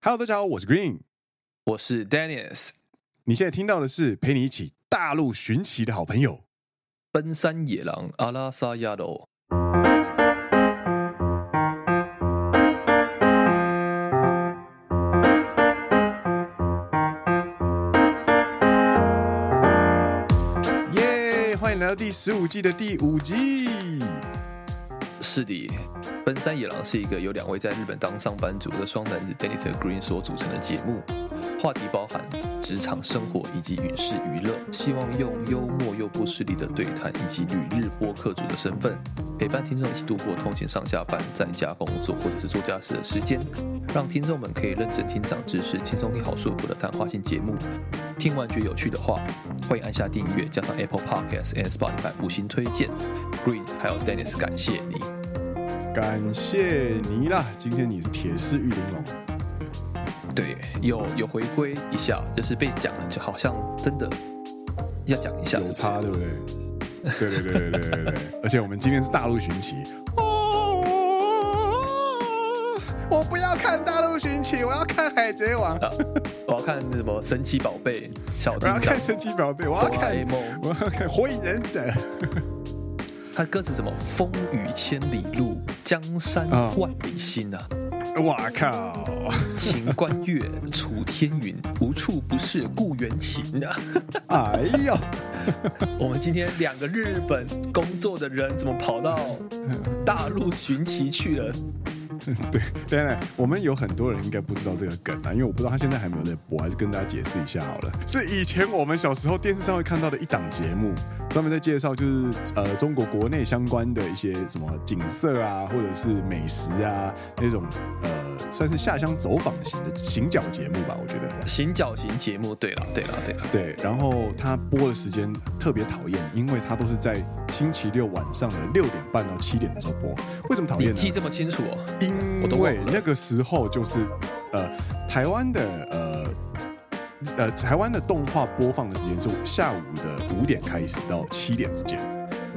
Hello，大家好，我是 Green，我是 Dennis。你现在听到的是陪你一起大陆寻奇的好朋友——奔山野狼阿拉萨亚罗。耶！欢迎来到第十五季的第五集。是的。奔山野郎是一个由两位在日本当上班族的双男子 Dennis Green 所组成的节目，话题包含职场生活以及影视娱乐，希望用幽默又不失力的对谈以及旅日播客主的身份，陪伴听众一起度过通勤上下班、在家工作或者是做家事的时间，让听众们可以认真听长知识、轻松听好舒服的谈话性节目。听完觉得有趣的话，欢迎按下订阅，加上 Apple Podcast and Spotify 五星推荐。Green 还有 Dennis 感谢你。感谢你啦！今天你是铁丝玉玲珑，对，有有回归一下，就是被讲了，就好像真的要讲一下，有差对不对？对对对对对对对，而且我们今天是大陆寻奇，哦，我不要看大陆寻奇，我要看海贼王，啊，我要看什么神奇宝贝，小我要看神奇宝贝，我要看我要看火影忍者。他歌词什么？风雨千里路，江山万里心啊！我、嗯、靠！秦关月，楚天云，无处不是故园情啊！哎呀，我们今天两个日本工作的人，怎么跑到大陆寻奇去了？对，当然，我们有很多人应该不知道这个梗啊，因为我不知道他现在还没有在播，还是跟大家解释一下好了。是以前我们小时候电视上会看到的一档节目，专门在介绍就是呃中国国内相关的一些什么景色啊，或者是美食啊那种呃算是下乡走访型的行脚节目吧，我觉得。行脚型节目，对了，对了，对了，对。然后他播的时间特别讨厌，因为他都是在星期六晚上的六点半到七点的时候播。为什么讨厌呢？你记这么清楚哦？因因为那个时候就是，呃，台湾的呃呃台湾的动画播放的时间是下午的五点开始到七点之间，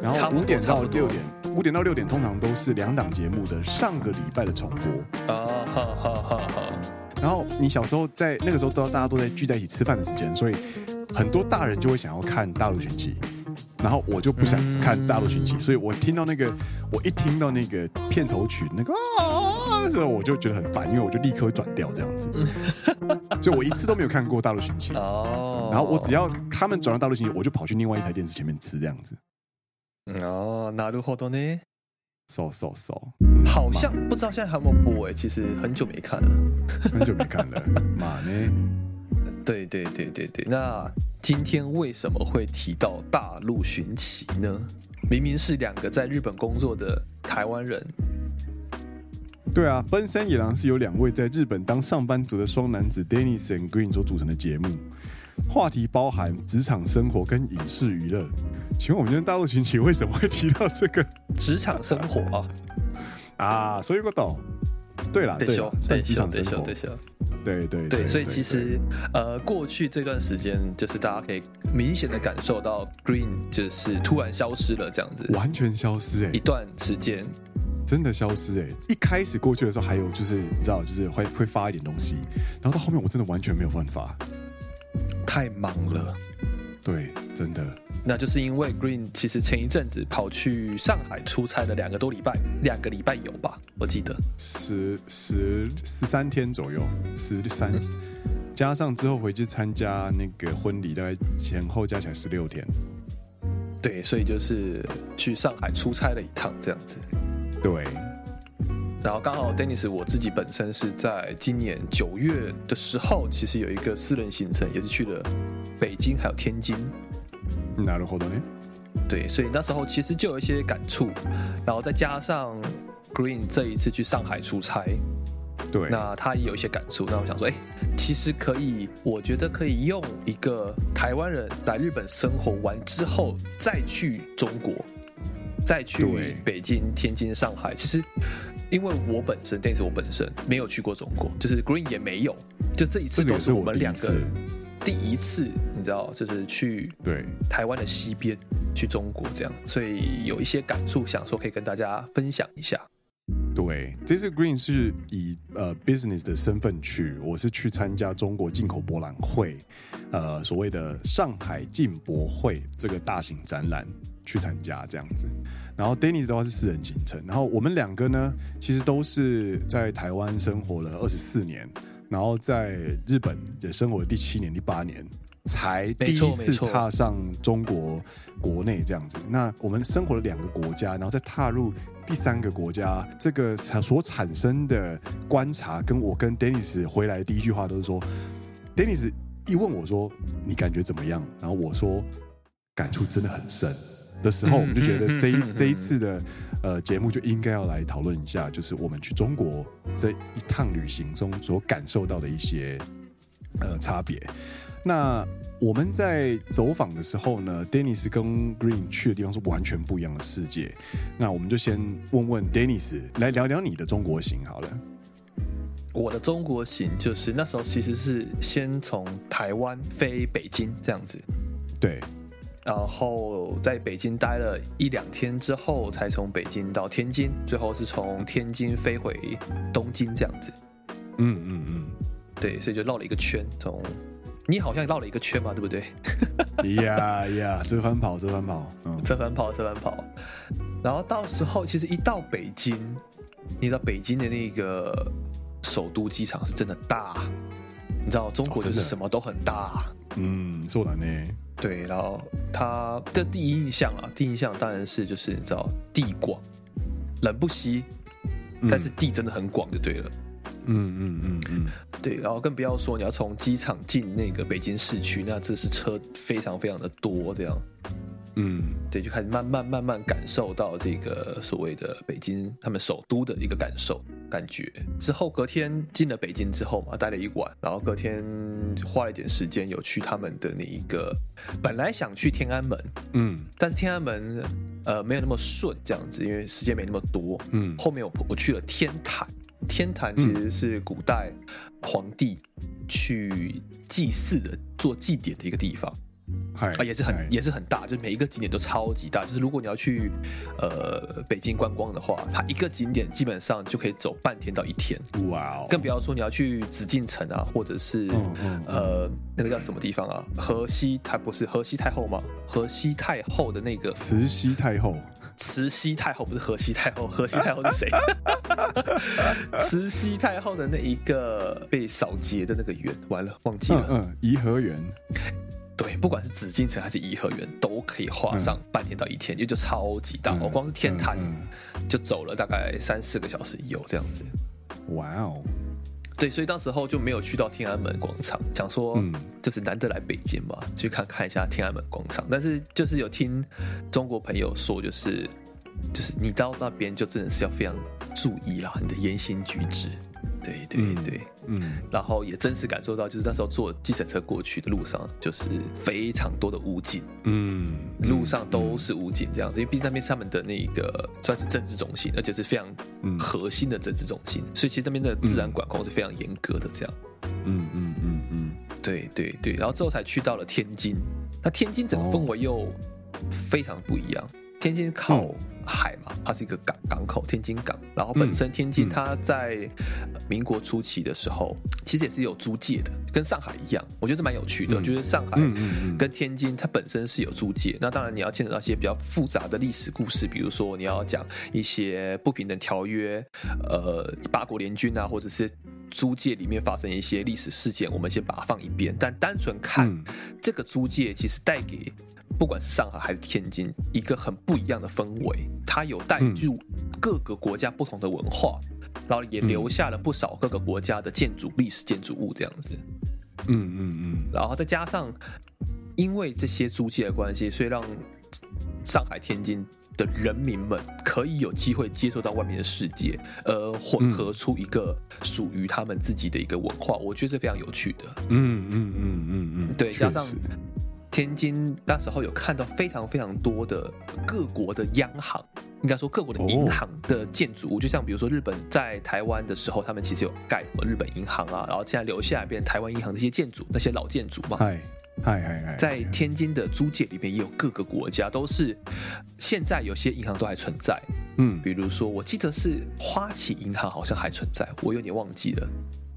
然后五点到六点，五点到六点通常都是两档节目的上个礼拜的重播啊，哈哈哈哈。然后你小时候在那个时候都大家都在聚在一起吃饭的时间，所以很多大人就会想要看大陆寻奇。然后我就不想看大陆寻奇，所以我听到那个，我一听到那个片头曲那个时候我就觉得很烦，因为我就立刻会转掉这样子，所以我一次都没有看过大陆寻奇哦。然后我只要他们转到大陆寻奇，我就跑去另外一台电视前面吃这样子。哦，なるほどね。so so so，好像不知道现在还有没有播哎，其实很久没看了，很久没看了，妈呢？对对对对对，那今天为什么会提到大陆寻奇呢？明明是两个在日本工作的台湾人。 对啊，奔山野狼是由两位在日本当上班族的双男子 Dennis and Green 所组成的节目，话题包含职场生活跟影视娱乐。请问我们今天大陆群奇为什么会提到这个职场生活啊？啊，所以我懂。对啦，对了，在职场生活。对对对，对，所以其实呃，过去这段时间，就是大家可以明显的感受到 Green 就是突然消失了这样子，完全消失哎、欸，一段时间真的消失哎、欸。一开始过去的时候，还有就是你知道，就是会会发一点东西，然后到后面我真的完全没有办法，太忙了。对，真的。那就是因为 Green 其实前一阵子跑去上海出差了两个多礼拜，两个礼拜有吧？我记得十十十三天左右，十三加上之后回去参加那个婚礼，大概前后加起来十六天。对，所以就是去上海出差了一趟这样子。对。然后刚好 Dennis 我自己本身是在今年九月的时候，其实有一个私人行程，也是去了北京还有天津。なるほどね。对，所以那时候其实就有一些感触，然后再加上 Green 这一次去上海出差，对，那他也有一些感触。那我想说，哎，其实可以，我觉得可以用一个台湾人来日本生活完之后，再去中国， 再去北京、天津、上海。其实，因为我本身，但是我本身没有去过中国，就是 Green 也没有，就这一次都是我们两个。第一次，你知道，就是去对台湾的西边，去中国这样，所以有一些感触，想说可以跟大家分享一下。对，这次 Green 是以呃 business 的身份去，我是去参加中国进口博览会，呃，所谓的上海进博会这个大型展览去参加这样子。然后 Dennis 的话是私人行程，然后我们两个呢，其实都是在台湾生活了二十四年，然后在日本也生活了第七年、第八年。才第一次踏上中国国内这样子，那我们生活了两个国家，然后再踏入第三个国家，这个所产生的观察，跟我跟 Dennis 回来的第一句话都是说，Dennis 一问我说你感觉怎么样，然后我说感触真的很深的时候，我们就觉得这一这一次的呃节目就应该要来讨论一下，就是我们去中国这一趟旅行中所感受到的一些呃差别。那我们在走访的时候呢，Dennis 跟 Green 去的地方是完全不一样的世界。那我们就先问问 Dennis 来聊聊你的中国行好了。我的中国行就是那时候其实是先从台湾飞北京这样子，对，然后在北京待了一两天之后，才从北京到天津，最后是从天津飞回东京这样子。嗯嗯嗯，对，所以就绕了一个圈从。你好像绕了一个圈嘛，对不对？呀呀，折返跑，折返跑，嗯，折返跑，折返跑。然后到时候，其实一到北京，你知道北京的那个首都机场是真的大，你知道中国就是什么都很大，哦、嗯，是的呢。对，然后他的第一印象啊，第一印象当然是就是你知道地广人不稀，但是地真的很广，就对了。嗯嗯嗯嗯，嗯。对，然后更不要说你要从机场进那个北京市区，那这是车非常非常的多，这样，嗯，对，就开始慢慢慢慢感受到这个所谓的北京他们首都的一个感受感觉。之后隔天进了北京之后嘛，待了一晚，然后隔天花了一点时间有去他们的那一个，本来想去天安门，嗯，但是天安门呃没有那么顺这样子，因为时间没那么多，嗯，后面我我去了天坛。天坛其实是古代皇帝去祭祀的、做祭典的一个地方，啊，也是很也是很大，就是每一个景点都超级大。就是如果你要去呃北京观光的话，它一个景点基本上就可以走半天到一天。哇哦！更不要说你要去紫禁城啊，或者是呃那个叫什么地方啊？河西太不是河西太后吗？河西太后的那个慈禧太后。慈禧太后不是河西太后，河西太后是谁？慈禧太后的那一个被扫劫的那个园，完了忘记了。嗯，颐和园。对，不管是紫禁城还是颐和园，都可以花上半天到一天，因为就超级大。我光是天坛就走了大概三四个小时有这样子。哇哦！对，所以当时候就没有去到天安门广场，想说，就是难得来北京嘛，去看看一下天安门广场。但是就是有听中国朋友说，就是就是你到那边就真的是要非常注意啦，你的言行举止。对对对，嗯，嗯，然后也真实感受到，就是那时候坐计程车过去的路上，就是非常多的武警，嗯，路上都是武警这样子，因为毕竟那边是他们的那个算是政治中心，而且是非常核心的政治中心，所以其实这边的治安管控是非常严格的，这样，嗯嗯嗯嗯，对对对，然后之后才去到了天津，那天津整个氛围又非常不一样，天津靠。海嘛，它是一个港港口，天津港。然后本身天津它在民国初期的时候，其实也是有租界的，跟上海一样。我觉得这蛮有趣的。我觉得上海跟天津它本身是有租界。那当然你要牵扯到一些比较复杂的历史故事，比如说你要讲一些不平等条约，呃，八国联军啊，或者是租界里面发生一些历史事件，我们先把它放一边。但单纯看这个租界，其实带给。不管是上海还是天津，一个很不一样的氛围，它有带入各个国家不同的文化，然后也留下了不少各个国家的建筑历史建筑物这样子。嗯嗯嗯，然后再加上因为这些租界的关系，所以让上海、天津的人民们可以有机会接触到外面的世界，呃，混合出一个属于他们自己的一个文化，我觉得是非常有趣的。嗯嗯嗯嗯嗯，对，加上。天津那时候有看到非常非常多的各国的央行，应该说各国的银行的建筑物，就像比如说日本在台湾的时候，他们其实有盖什么日本银行啊，然后现在留下来变成台湾银行的一些建筑，那些老建筑嘛。在天津的租界里面也有各个国家，都是现在有些银行都还存在。嗯，比如说，我记得是花旗银行好像还存在，我有点忘记了。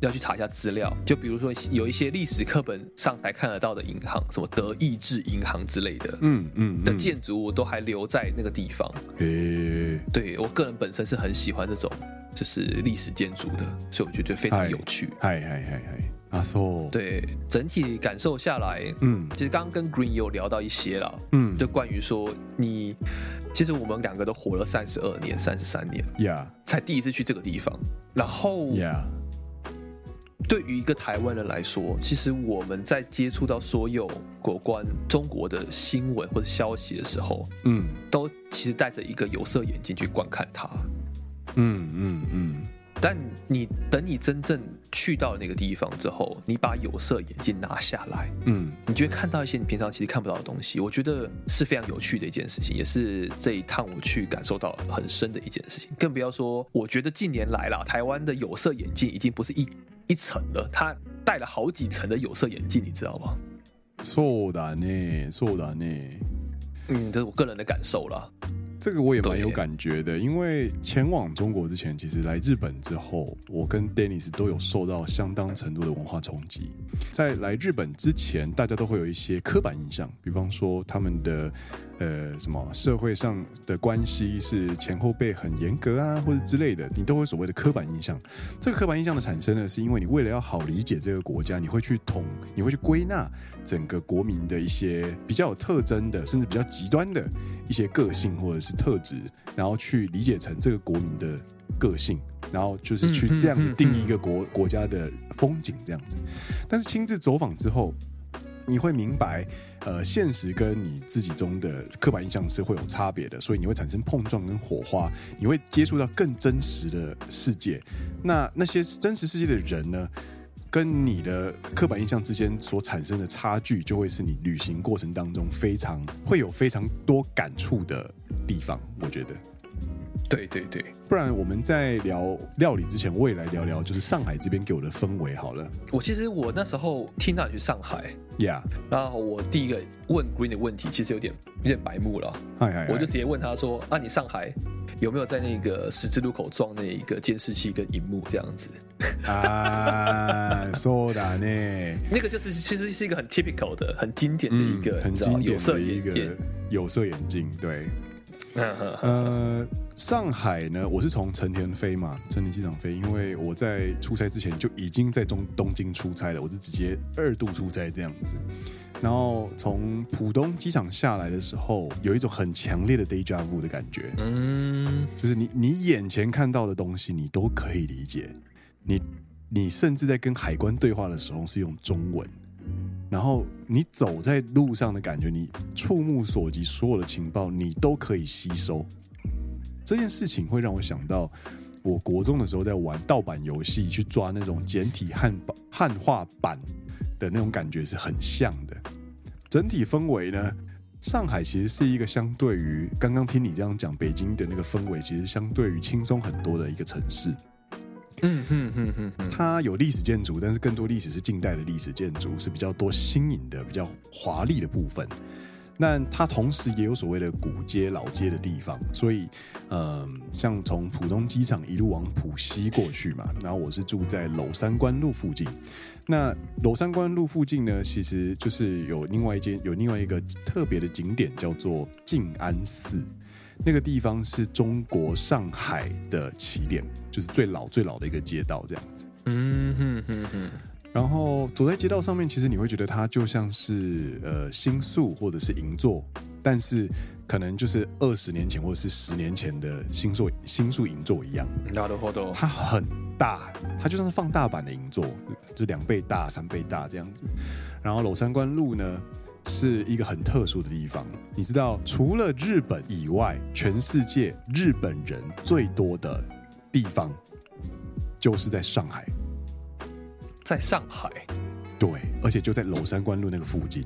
要去查一下资料，就比如说有一些历史课本上才看得到的银行，什么德意志银行之类的，嗯嗯，嗯的建筑物都还留在那个地方。诶，对我个人本身是很喜欢这种就是历史建筑的，所以我觉得非常有趣。嗨嗨嗨嗨，阿苏，对，整体感受下来，嗯，其实刚刚跟 Green 有聊到一些了，嗯，就关于说你，其实我们两个都活了三十二年、三十三年，呀，Yeah. 才第一次去这个地方，然后，呀。对于一个台湾人来说，其实我们在接触到所有有关中国的新闻或者消息的时候，嗯，都其实戴着一个有色眼镜去观看它。嗯嗯嗯。但你等你真正去到那个地方之后，你把有色眼镜拿下来，嗯，你就会看到一些你平常其实看不到的东西。我觉得是非常有趣的一件事情，也是这一趟我去感受到很深的一件事情。更不要说，我觉得近年来啦，台湾的有色眼镜已经不是一。一层了，他戴了好几层的有色眼镜，你知道吗？错的呢，错的呢。嗯，这是我个人的感受啦。这个我也蛮有感觉的，因为前往中国之前，其实来日本之后，我跟 Dennis 都有受到相当程度的文化冲击。在来日本之前，大家都会有一些刻板印象，比方说他们的呃什么社会上的关系是前后辈很严格啊，或者之类的，你都会所谓的刻板印象。这个刻板印象的产生呢，是因为你为了要好理解这个国家，你会去统，你会去归纳整个国民的一些比较有特征的，甚至比较极端的一些个性或者是特质，然后去理解成这个国民的个性，然后就是去这样子定义一个国国家的风景这样子。但是亲自走访之后，你会明白，呃，现实跟你自己中的刻板印象是会有差别的，所以你会产生碰撞跟火花，你会接触到更真实的世界。那那些真实世界的人呢，跟你的刻板印象之间所产生的差距，就会是你旅行过程当中非常会有非常多感触的地方。我觉得。对对对，不然我们在聊料理之前，我也来聊聊，就是上海这边给我的氛围好了。我其实我那时候听到你去上海，Yeah，然后我第一个问 Green 的问题，其实有点有点白目了。嗨嗨，我就直接问他说：“啊，你上海有没有在那个十字路口装那一个监视器跟荧幕这样子？”啊，说的呢，那个就是其实是一个很 typical 的、很经典的一个、嗯、很经典的一个有色眼镜，对。呃，上海呢，我是从成田飞嘛，成田机场飞，因为我在出差之前就已经在中东京出差了，我是直接二度出差这样子。然后从浦东机场下来的时候，有一种很强烈的 déjà vu 的感觉，嗯，就是你你眼前看到的东西，你都可以理解，你你甚至在跟海关对话的时候是用中文。然后你走在路上的感觉，你触目所及所有的情报，你都可以吸收。这件事情会让我想到，我国中的时候在玩盗版游戏，去抓那种简体汉版汉化版的那种感觉是很像的。整体氛围呢，上海其实是一个相对于刚刚听你这样讲，北京的那个氛围，其实相对于轻松很多的一个城市。嗯哼哼哼哼，它有历史建筑，但是更多历史是近代的历史建筑，是比较多新颖的、比较华丽的部分。那它同时也有所谓的古街、老街的地方，所以，嗯、呃，像从浦东机场一路往浦西过去嘛，然后我是住在娄山关路附近。那娄山关路附近呢，其实就是有另外一间、有另外一个特别的景点，叫做静安寺。那个地方是中国上海的起点，就是最老最老的一个街道，这样子。嗯哼哼哼。然后走在街道上面，其实你会觉得它就像是呃新宿或者是银座，但是可能就是二十年前或者是十年前的新宿新宿银座一样。它很大，它就像是放大版的银座，就两倍大、三倍大这样子。然后娄山关路呢，是一个很特殊的地方，你知道，除了日本以外，全世界日本人最多的地方就是在上海。在上海，对，而且就在娄山关路那个附近。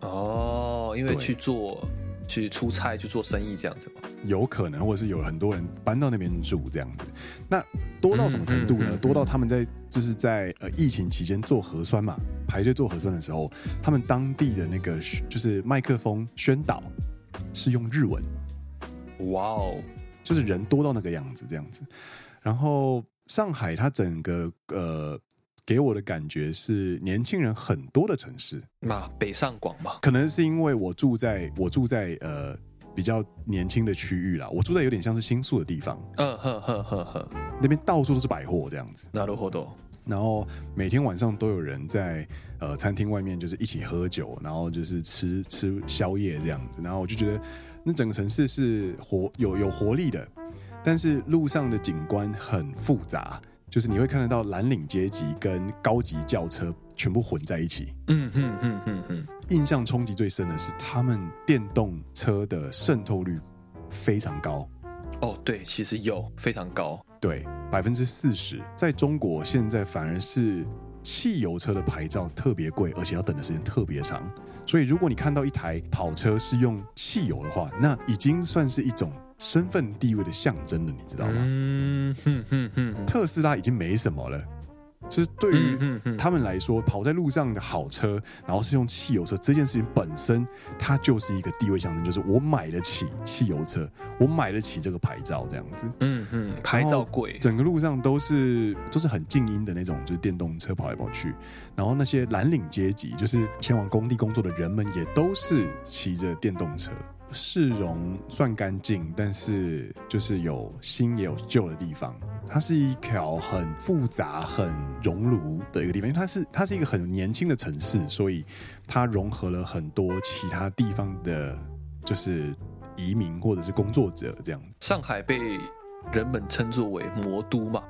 哦，因为去做去出差去做生意这样子吗？有可能，或者是有很多人搬到那边住这样子。那多到什么程度呢？多到他们在就是在呃疫情期间做核酸嘛，排队做核酸的时候，他们当地的那个就是麦克风宣导是用日文。哇哦，就是人多到那个样子这样子。然后上海它整个呃给我的感觉是年轻人很多的城市。那北上广嘛，可能是因为我住在我住在呃。比较年轻的区域啦，我住在有点像是新宿的地方。嗯哼哼哼哼，那边到处都是百货这样子。なるほど。然后每天晚上都有人在呃餐厅外面就是一起喝酒，然后就是吃吃宵夜这样子。然后我就觉得那整个城市是活有有活力的，但是路上的景观很复杂， 就是你会看得到蓝领阶级跟高级轿车全部混在一起。嗯嗯嗯嗯嗯。印象冲击最深的是，他们电动车的渗透率非常高。哦，对，其实有非常高，对，百分之四十。在中国，现在反而是汽油车的牌照特别贵，而且要等的时间特别长。所以，如果你看到一台跑车是用汽油的话，那已经算是一种身份地位的象征了，你知道吗？嗯哼哼哼，特斯拉已经没什么了。就是对于他们来说，跑在路上的好车，然后是用汽油车这件事情本身，它就是一个地位象征，就是我买得起汽油车，我买得起这个牌照，这样子。嗯嗯，牌照贵。整个路上都是都是很静音的那种，就是电动车跑来跑去。然后那些蓝领阶级，就是前往工地工作的人们，也都是骑着电动车。市容算干净，但是就是有新也有旧的地方。它是一条很复杂、很熔炉的一个地方，因为它是它是一个很年轻的城市，所以它融合了很多其他地方的，就是移民或者是工作者这样。上海被人们称作为魔都嘛？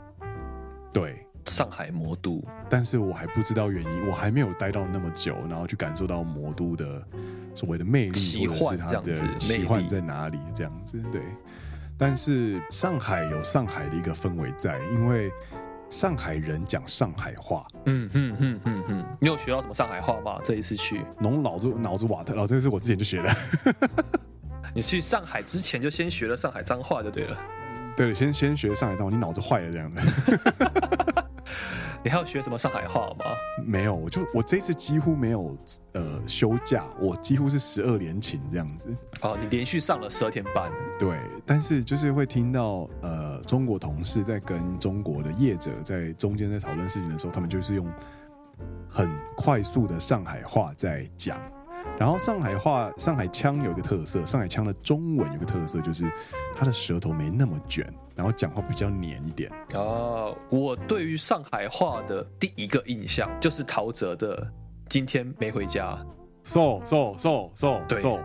对，上海魔都。但是我还不知道原因，我还没有待到那么久，然后去感受到魔都的所谓的魅力，或者是它的奇幻在哪里这样子，对。但是上海有上海的一个氛围在，因为上海人讲上海话。嗯哼哼哼哼，你有学到什么上海话吗？这一次去，侬脑子脑子瓦特，然后这个是我之前就学的。你去上海之前就先学了上海脏话就对了。对，先先学上海脏话，你脑子坏了这样子。你还要学什么上海话吗？没有，我就我这次几乎没有呃休假，我几乎是十二连勤这样子。哦，你连续上了十二天班。对，但是就是会听到呃中国同事在跟中国的业者在中间在讨论事情的时候，他们就是用很快速的上海话在讲。然后上海话、上海腔有一个特色，上海腔的中文有个特色，就是他的舌头没那么卷。然后讲话比较黏一点哦。我对于上海话的第一个印象就是陶喆的《今天没回家》。so so so so 对 so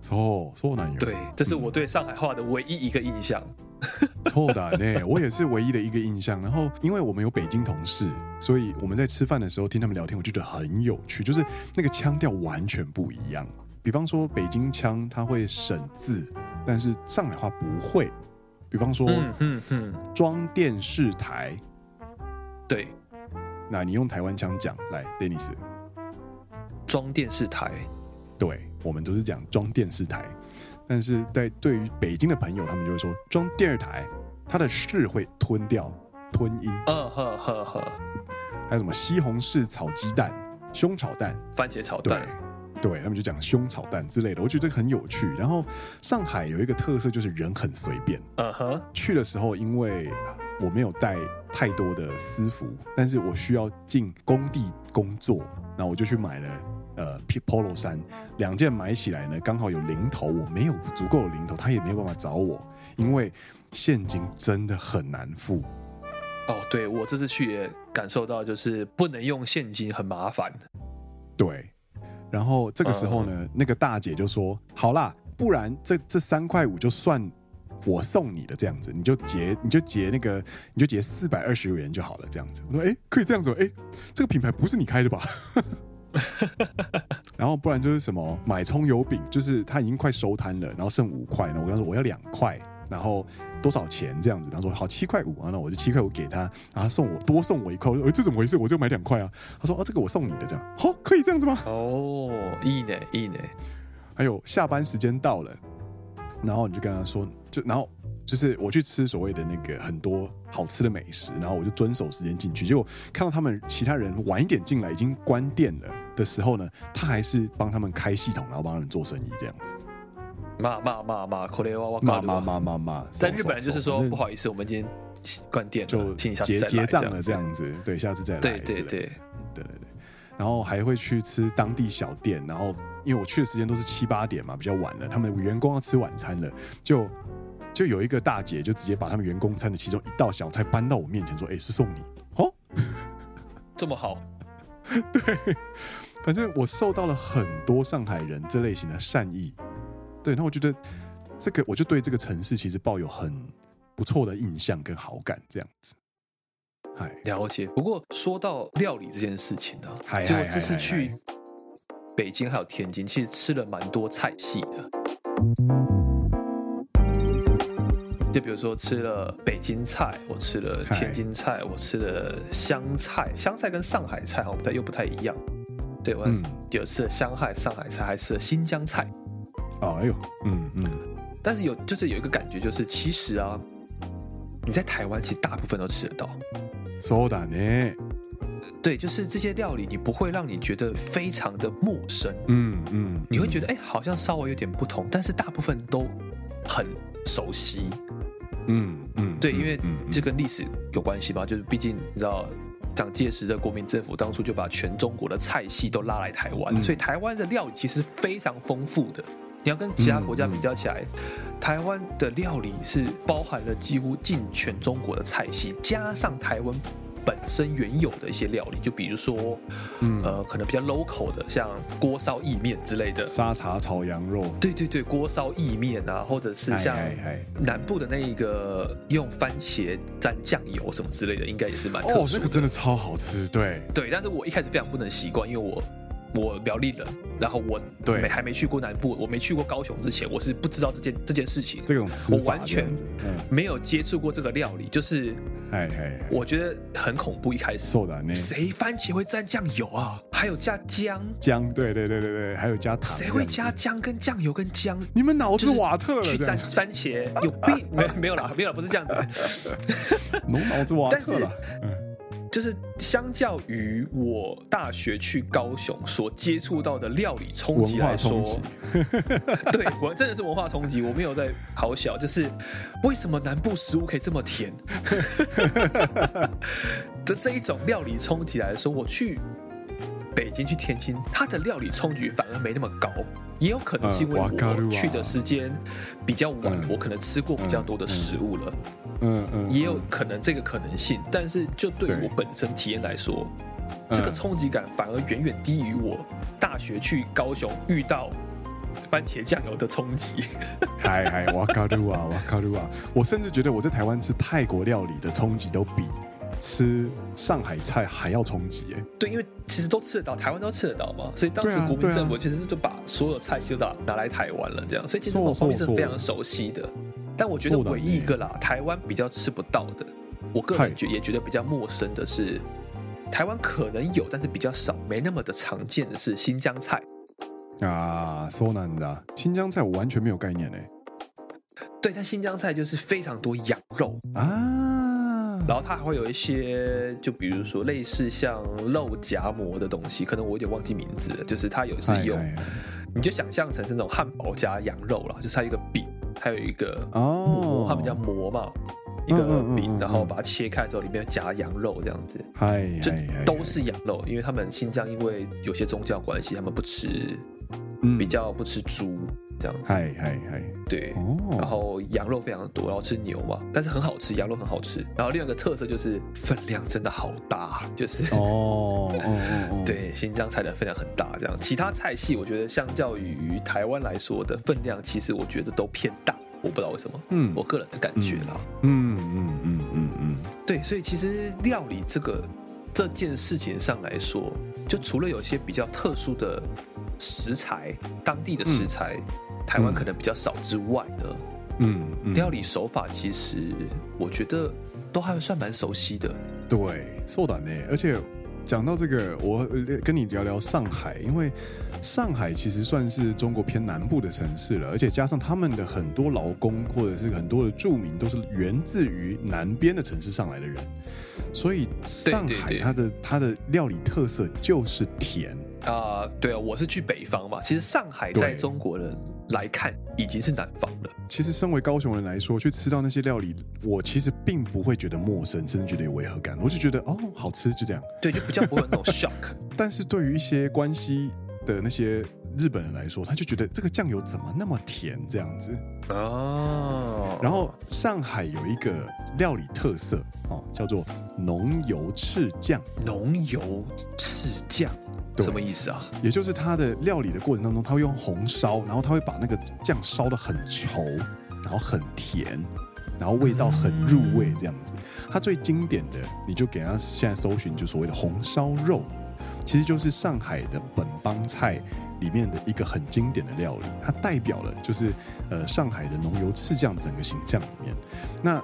so so 男友。对，这是我对上海话的唯一一个印象。错的呢，我也是唯一的一个印象。然后因为我们有北京同事，所以我们在吃饭的时候听他们聊天，我就觉得很有趣，就是那个腔调完全不一样。比方说北京腔，它会省字，但是上海话不会。比方说，嗯嗯嗯，装电视台，对，那你用台湾腔讲来，Dennis，装电视台，对，我们都是讲装电视台，但是在对于北京的朋友，他们就会说装电视台，它的视会吞掉吞音，嗯呵呵呵，还有什么西红柿炒鸡蛋、胸炒蛋、番茄炒蛋。对，他们就讲胸炒蛋之类的，我觉得这个很有趣。然后上海有一个特色，就是人很随便。嗯哼，去的时候，因为我没有带太多的私服，但是我需要进工地工作，那我就去买了呃 Polo 衫，两件买起来呢，刚好有零头，我没有足够的零头，他也没有办法找我，因为现金真的很难付。哦，对，我这次去也感受到，就是不能用现金，很麻烦。对。然后这个时候呢，嗯、那个大姐就说：“好啦，不然这这三块五就算我送你的这样子，你就结你就结那个你就结四百二十元就好了这样子。”我说：“哎，可以这样子？哎，这个品牌不是你开的吧？” 然后不然就是什么买葱油饼，就是他已经快收摊了，然后剩五块，然后我跟他说我要两块，然后。多少钱这样子？他说好七块五啊，那我就七块五给他，然后他送我多送我一块。我说哎，这怎么回事？我就买两块啊。他说哦，这个我送你的，这样好可以这样子吗？哦，いいね，いいね。还有下班时间到了，然后你就跟他说，就然后 就是我去吃所谓的那个很多好吃的美食，然后我就遵守时间进去，结果看到他们其他人晚一点进来，已经关店了的时候呢，他还是帮他们开系统，然后帮他们做生意这样子。 骂骂骂骂，可怜娃娃，骂骂骂骂骂，在日本人就是说不好意思，我们今天关店就结结账了这样子，对，下次再来。对对对对对对，然后还会去吃当地小店，然后因为我去的时间都是七八点嘛，比较晚了，他们员工要吃晚餐了，就就有一个大姐就直接把他们员工餐的其中一道小菜搬到我面前说：“哎，是送你哦，这么好。”对，反正我受到了很多上海人这类型的善意。对，那我觉得这个，我就对这个城市其实抱有很不错的印象跟好感，这样子。哎，了解。不过说到料理这件事情呢，就我这次去北京还有天津，其实吃了蛮多菜系的。就比如说吃了北京菜，我吃了天津菜，我吃了湘菜。湘菜跟上海菜好像不太又不太一样。对，我有吃了湘菜、上海菜，还吃了新疆菜。哎呦，嗯嗯，但是有就是有一个感觉，就是其实啊，你在台湾其实大部分都吃得到。そうだね。对，就是这些料理，你不会让你觉得非常的陌生。嗯嗯，你会觉得哎，好像稍微有点不同，但是大部分都很熟悉。嗯嗯，对，因为这跟历史有关系吧？就是毕竟你知道，蒋介石的国民政府当初就把全中国的菜系都拉来台湾，所以台湾的料理其实非常丰富的。 你要跟其他国家比较起来，台湾的料理是包含了几乎近全中国的菜系，加上台湾本身原有的一些料理，就比如说，嗯、呃，可能比较 local 的，像锅烧意面之类的，沙茶炒羊肉，对对对，锅烧意面啊，或者是像南部的那一个用番茄沾酱油什么之类的，应该也是蛮。哦，那个真的超好吃，对。对，但是我一开始非常不能习惯，因为我。我苗栗人，然后我对还没去过南部，我没去过高雄之前，我是不知道这件这件事情。这种我完全没有接触过这个料理，就是哎哎，我觉得很恐怖。一开始，谁番茄会蘸酱油啊？还有加姜，姜，对对对对对，还有加糖。谁会加姜跟酱油跟姜？你们脑子瓦特了？去蘸番茄有病？没没有啦，没有啦，不是这样子。脑脑子瓦特了。就是相较于我大学去高雄所接触到的料理冲击来说，对，我真的是文化冲击。我没有在好小，就是为什么南部食物可以这么甜？的这一种料理冲击来说，我去北京、去天津，它的料理冲击反而没那么高。也有可能是因为我去的时间比较晚，我可能吃过比较多的食物了。嗯嗯，也有可能这个可能性，但是就对我本身体验来说，这个冲击感反而远远低于我大学去高雄遇到番茄酱油的冲击。嗨 嗨，哇卡鲁啊，哇卡鲁啊！我甚至觉得我在台湾吃泰国料理的冲击都比吃上海菜还要冲击哎。对，因为其实都吃得到，台湾都吃得到嘛，所以当时国民政府其实就把所有菜就拿拿来台湾了，这样，所以其实某方面是非常熟悉的。但我觉得唯一一个啦，台湾比较吃不到的，我个人觉也觉得比较陌生的是，台湾可能有，但是比较少，没那么的常见的是新疆菜啊，そうなんだ，新疆菜我完全没有概念嘞。对，但新疆菜就是非常多羊肉啊， 然后它还会有一些，就比如说类似像肉夹馍的东西，可能我有点忘记名字了，就是它有是用，你就想象成那种汉堡加羊肉了，就是它一个饼。还有一个馍，他们叫馍嘛，一个饼，然后把它切开之后，里面夹羊肉这样子，嗨，就都是羊肉，因为他们新疆因为有些宗教关系，他们不吃，比较不吃猪这样子，嗨嗨嗨，对，然后羊肉非常多，然后吃牛嘛，但是很好吃，羊肉很好吃，然后另外一个特色就是分量真的好大，就是哦，对，新疆菜的分量很大，这样，其他菜系我觉得相较于台湾来说的分量，其实我觉得都偏大。我不知道为什么，嗯，我个人的感觉啦，嗯嗯嗯嗯嗯，对，所以其实料理这个这件事情上来说，就除了有些比较特殊的食材，当地的食材，台湾可能比较少之外呢，嗯，料理手法其实我觉得都还算蛮熟悉的。对，そうだね，而且 讲到这个，我跟你聊聊上海，因为上海其实算是中国偏南部的城市了，而且加上他们的很多劳工或者是很多的住民都是源自于南边的城市上来的人，所以上海它的它的料理特色就是甜啊、呃。对啊，我是去北方嘛，其实上海在中国人 来看已经是南方了。其实身为高雄人来说，去吃到那些料理，我其实并不会觉得陌生，甚至觉得有违和感，我就觉得哦，好吃，就这样。对，就比较不会有那种 shock。但是对于一些关西的那些日本人来说，他就觉得这个酱油怎么那么甜这样子哦。然后上海有一个料理特色哦，叫做浓油赤酱。浓油赤酱什么意思啊？也就是它的料理的过程当中，它会用红烧，然后它会把那个酱烧的很稠，然后很甜，然后味道很入味这样子。它最经典的，你就给它现在搜寻，就所谓的红烧肉。其实就是上海的本帮菜里面的一个很经典的料理，它代表了就是呃上海的浓油赤酱整个形象里面。那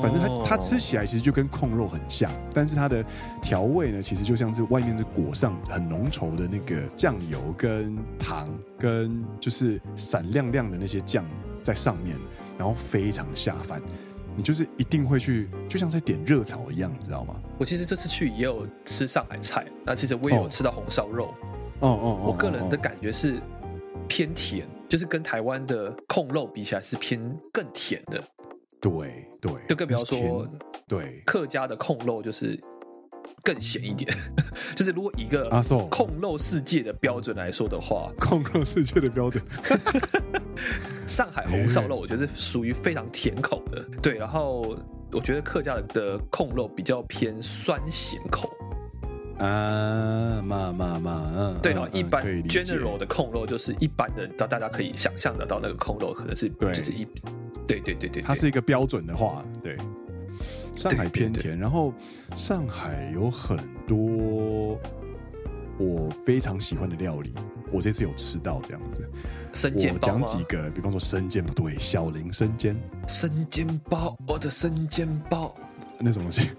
反正它它吃起来其实就跟控肉很像，但是它的调味呢，其实就像是外面是裹上很浓稠的那个酱油跟糖，跟就是闪亮亮的那些酱在上面，然后非常下饭。你就是一定会去，就像在点热炒一样，你知道吗？我其实这次去也有吃上海菜，那其实我也有吃到红烧肉。哦哦哦，我个人的感觉是偏甜，就是跟台湾的控肉比起来是偏更甜的。对对，就更不要说，对客家的控肉就是更咸一点。就是如果一个控肉世界的标准来说的话，控肉世界的标准。上海红烧肉，我觉得是属于非常甜口的，对。然后我觉得客家的控肉比较偏酸咸口啊，嘛嘛嘛，嗯，对。然后一般 general 的控肉就是一般的，大大家可以想象得到那个控肉可能是就是一，对对对对，它是一个标准的话，对。上海偏甜，然后上海有很多我非常喜欢的料理。我这次有吃到这样子，生煎包吗？我讲几个，比方说生煎，对，小林生煎，生煎包，我的生煎包，那什么东西？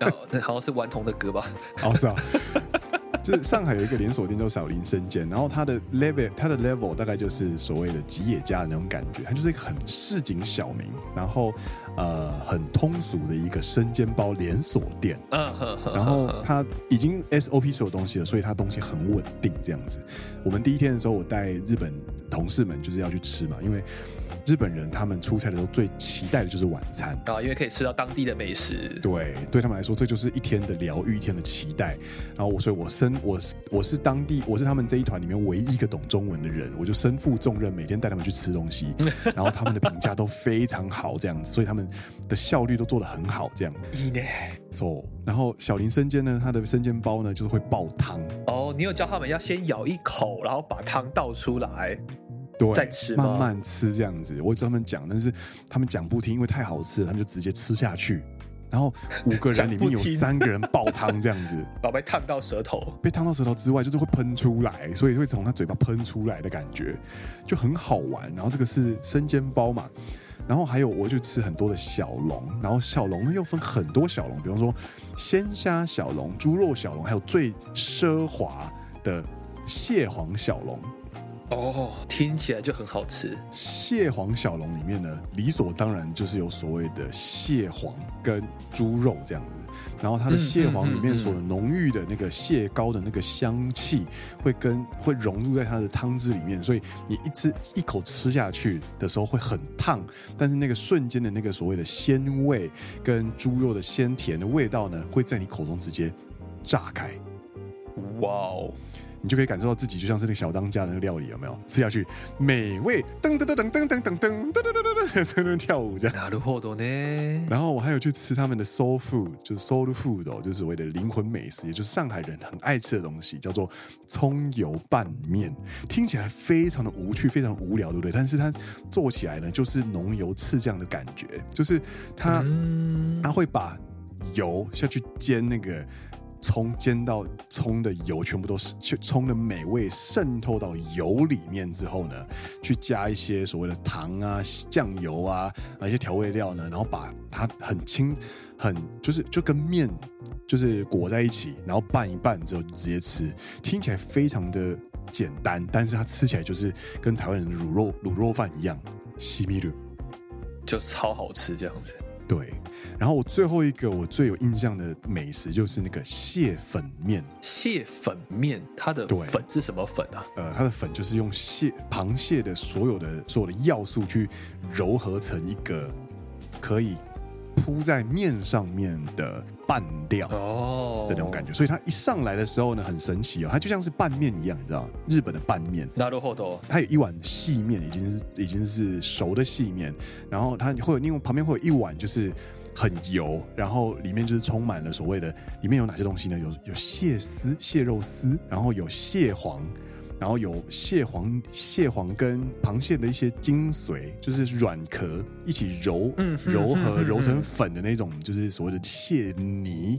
哦，那好像是顽童的歌吧？好是啊。就是上海有一个连锁店叫小林生煎，然后它的 level 它的 level 大概就是所谓的吉野家的那种感觉，它就是一个很市井小民，然后呃很通俗的一个生煎包连锁店。然后它已经 SOP 所有东西了，所以它东西很稳定这样子。我们第一天的时候，我带日本同事们就是要去吃嘛，因为。日本人他们出差的时候最期待的就是晚餐啊，因为可以吃到当地的美食。对，对他们来说，这就是一天的疗愈，一天的期待。然后我，所以我身我是我是当地，我是他们这一团里面唯一一个懂中文的人，我就身负重任，每天带他们去吃东西。然后他们的评价都非常好，这样子，所以他们的效率都做得很好，这样。一呢，so 然后小林生煎呢，他的生煎包呢就是会爆汤。哦，你有教他们要先咬一口，然后把汤倒出来。对，再吃，慢慢吃这样子。我跟他们讲，但是他们讲不听，因为太好吃了，他们就直接吃下去。然后五个人里面有三个人爆汤这样子，宝贝烫到舌头，被烫到舌头之外，就是会喷出来，所以会从他嘴巴喷出来的感觉，就很好玩。然后这个是生煎包嘛，然后还有我就吃很多的小龙，然后小龙呢又分很多小龙，比方说鲜虾小龙、猪肉小龙，还有最奢华的蟹黄小笼。哦，听起来就很好吃。蟹黄小笼里面呢，理所当然就是有所谓的蟹黄跟猪肉这样子。然后它的蟹黄里面所浓郁的那个蟹膏的那个香气，会跟会融入在它的汤汁里面，所以你一吃一口吃下去的时候会很烫，但是那个瞬间的那个所谓的鲜味跟猪肉的鲜甜的味道呢，会在你口中直接炸开。哇哦！你就可以感受到自己就像是那个小当家的那个料理，有没有吃下去美味？噔噔噔噔噔噔噔噔噔噔噔噔，在那边跳舞这样。なるほど呢。然后我还有去吃他们的 soul food，就是 soul food 哦，就是所谓的灵魂美食，也就是上海人很爱吃的东西，叫做葱油拌面。听起来非常的无趣，非常无聊，对不对？但是它做起来呢，就是浓油赤酱的感觉，就是它它会把油下去煎那个。 葱煎到葱的油全部都是，葱的美味渗透到油里面之后呢，去加一些所谓的糖啊、酱油啊，啊一些调味料呢，然后把它很轻、很就是就跟面就是裹在一起，然后拌一拌之后直接吃，听起来非常的简单，但是它吃起来就是跟台湾人的卤肉卤肉饭一样，西米露就超好吃这样子。对，然后我最后一个我最有印象的美食就是那个蟹粉面。蟹粉面，它的粉是什么粉啊？呃，它的粉就是用蟹螃蟹的所有的所有的要素去揉合成一个可以铺在面上面的拌料哦的那种感觉。所以它一上来的时候呢，很神奇哦，它就像是拌面一样，你知道日本的拌面。なるほど。它有一碗细面，已经是已经是熟的细面，然后它会有另外旁边会有一碗就是。很油，然后里面就是充满了所谓的，里面有哪些东西呢？有有蟹丝、蟹肉丝，然后有蟹黄， 然后有蟹黄、蟹黄跟螃蟹的一些精髓，就是软壳一起揉、揉和、揉成粉的那种，就是所谓的蟹泥。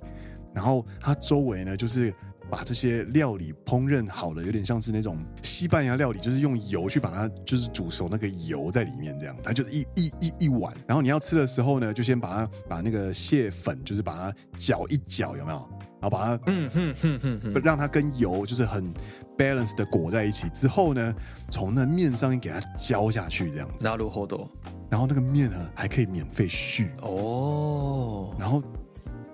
然后它周围呢，就是。把这些料理烹饪好了，有点像是那种西班牙料理，就是用油去把它就是煮熟那个油在里面，这样它就是一一一一碗。然后你要吃的时候呢，就先把它把那个蟹粉就是把它搅一搅，有没有？然后把它嗯哼哼哼哼，让它跟油就是很 balance 的裹在一起之后呢，从那面上面给它浇下去，这样子。なるほど。然后那个面呢还可以免费续哦。然后。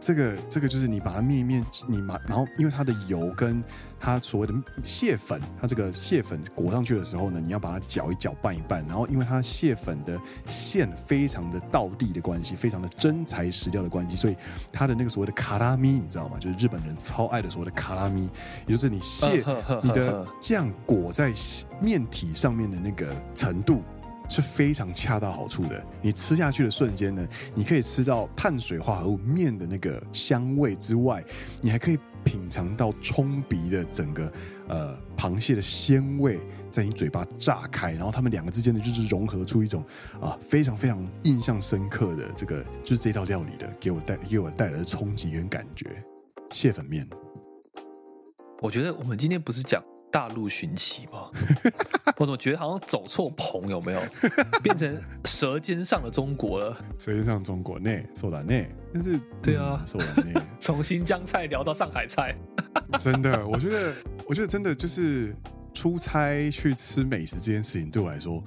这个这个就是你把它面一面，你把然后因为它的油跟 它所谓的蟹粉，它这个蟹粉裹上去的时候呢，你要把它搅一搅拌一拌，然后因为它蟹粉的馅非常的道地的关系，非常的真材实料的关系，所以它的那个所谓的卡拉咪，你知道吗？就是日本人超爱的所谓的卡拉咪，也就是你蟹你的酱裹在面体上面的那个程度。是非常恰到好处的。你吃下去的瞬间呢，你可以吃到碳水化合物面的那个香味之外，你还可以品尝到冲鼻的整个呃螃蟹的鲜味在你嘴巴炸开，然后他们两个之间呢，就是融合出一种啊非常非常印象深刻的这个就是这道料理的给我带给我带来的冲击跟感觉。蟹粉面，我觉得我们今天不是讲。大陆寻奇吗？我怎么觉得好像走错棚，有没有？变成舌尖上的中国了？舌尖上中国内，说的内，但是对啊，说的内，从新疆菜聊到上海菜，真的，我觉得，我觉得真的就是出差去吃美食这件事情，对我来说，